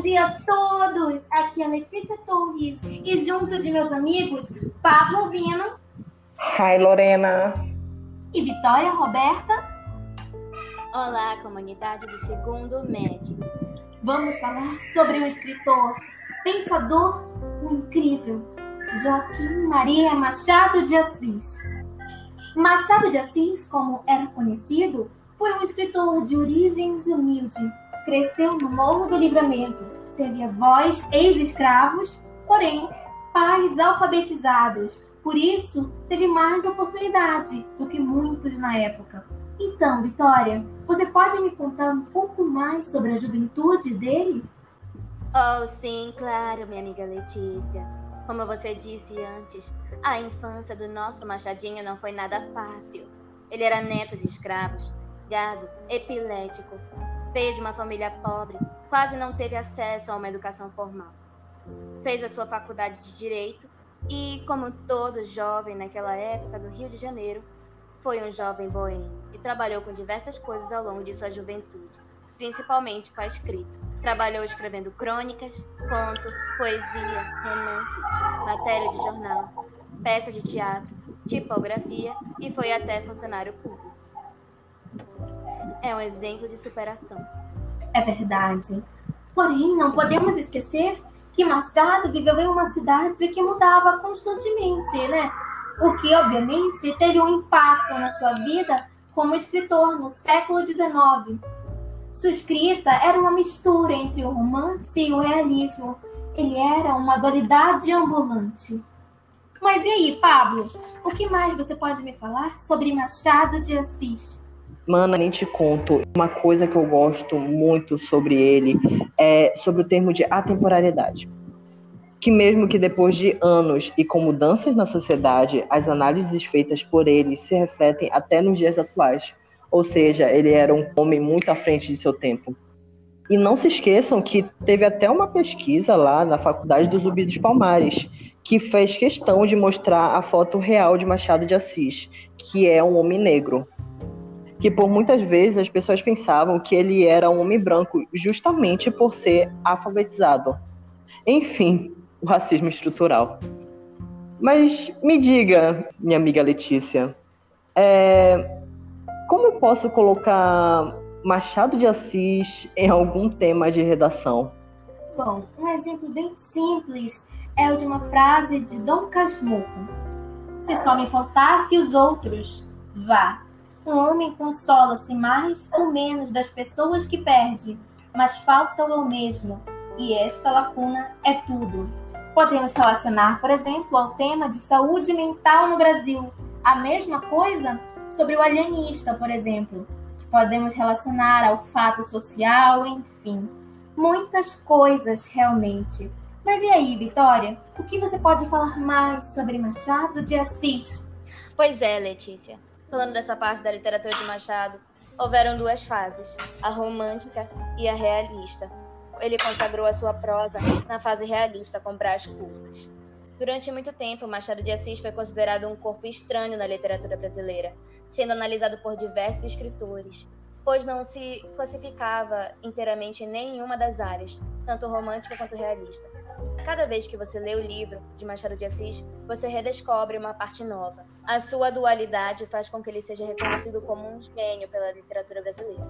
Bom dia a todos! Aqui é a Letícia Torres e junto de meus amigos Pablo Albino. Hi, Lorena. E Vitória Roberta. Olá, comunidade do segundo médio. Vamos falar sobre um escritor, pensador, um incrível, Joaquim Maria Machado de Assis. Machado de Assis, como era conhecido, foi um escritor de origens humildes cresceu no Morro do Livramento. Teve avós ex-escravos, porém pais alfabetizados. Por isso, teve mais oportunidade do que muitos na época. Então, Vitória, você pode me contar um pouco mais sobre a juventude dele? Oh, sim, claro, minha amiga Letícia. Como você disse antes, a infância do nosso Machadinho não foi nada fácil. Ele era neto de escravos, gago, epilético, Veio de uma família pobre, quase não teve acesso a uma educação formal. Fez a sua faculdade de Direito e, como todo jovem naquela época do Rio de Janeiro, foi um jovem boêmio e trabalhou com diversas coisas ao longo de sua juventude, principalmente com a escrita. Trabalhou escrevendo crônicas, conto, poesia, romance, matéria de jornal, peça de teatro, tipografia e foi até funcionário público é um exemplo de superação. É verdade. Porém, não podemos esquecer que Machado viveu em uma cidade que mudava constantemente, né? O que, obviamente, teve um impacto na sua vida como escritor no século XIX. Sua escrita era uma mistura entre o romance e o realismo. Ele era uma dualidade ambulante. Mas e aí, Pablo? O que mais você pode me falar sobre Machado de Assis? Mana, nem te conto. Uma coisa que eu gosto muito sobre ele é sobre o termo de atemporalidade. Que mesmo que depois de anos e com mudanças na sociedade, as análises feitas por ele se refletem até nos dias atuais. Ou seja, ele era um homem muito à frente de seu tempo. E não se esqueçam que teve até uma pesquisa lá na Faculdade do Zumbi dos Palmares, que fez questão de mostrar a foto real de Machado de Assis, que é um homem negro que por muitas vezes as pessoas pensavam que ele era um homem branco justamente por ser alfabetizado. Enfim, o racismo estrutural. Mas me diga, minha amiga Letícia, é, como eu posso colocar Machado de Assis em algum tema de redação? Bom, um exemplo bem simples é o de uma frase de Dom Casmurro. Se só me faltasse os outros, vá, um homem consola-se mais ou menos das pessoas que perde, mas falta o mesmo, e esta lacuna é tudo. Podemos relacionar, por exemplo, ao tema de saúde mental no Brasil, a mesma coisa sobre o alienista, por exemplo. Podemos relacionar ao fato social, enfim, muitas coisas realmente. Mas e aí, Vitória? O que você pode falar mais sobre Machado de Assis? Pois é, Letícia. Falando dessa parte da literatura de Machado, houveram duas fases, a romântica e a realista. Ele consagrou a sua prosa na fase realista com Brás Cubas. Durante muito tempo, Machado de Assis foi considerado um corpo estranho na literatura brasileira, sendo analisado por diversos escritores, pois não se classificava inteiramente em nenhuma das áreas, tanto romântica quanto realista. Cada vez que você lê o livro de Machado de Assis, você redescobre uma parte nova. A sua dualidade faz com que ele seja reconhecido como um gênio pela literatura brasileira.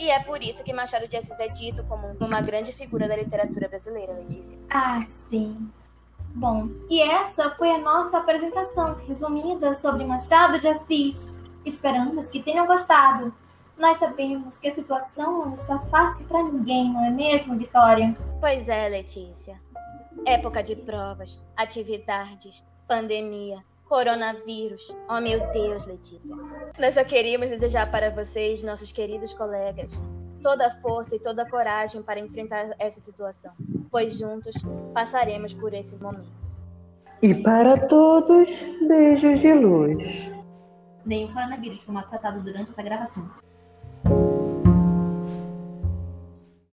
E é por isso que Machado de Assis é dito como uma grande figura da literatura brasileira, Letícia. Ah, sim. Bom, e essa foi a nossa apresentação resumida sobre Machado de Assis. Esperamos que tenham gostado. Nós sabemos que a situação não está fácil para ninguém, não é mesmo, Vitória? Pois é, Letícia. Época de provas, atividades, pandemia, coronavírus. Oh, meu Deus, Letícia. Nós só queríamos desejar para vocês, nossos queridos colegas, toda a força e toda a coragem para enfrentar essa situação, pois juntos passaremos por esse momento. E para todos, beijos de luz. Nenhum coronavírus foi maltratado durante essa gravação.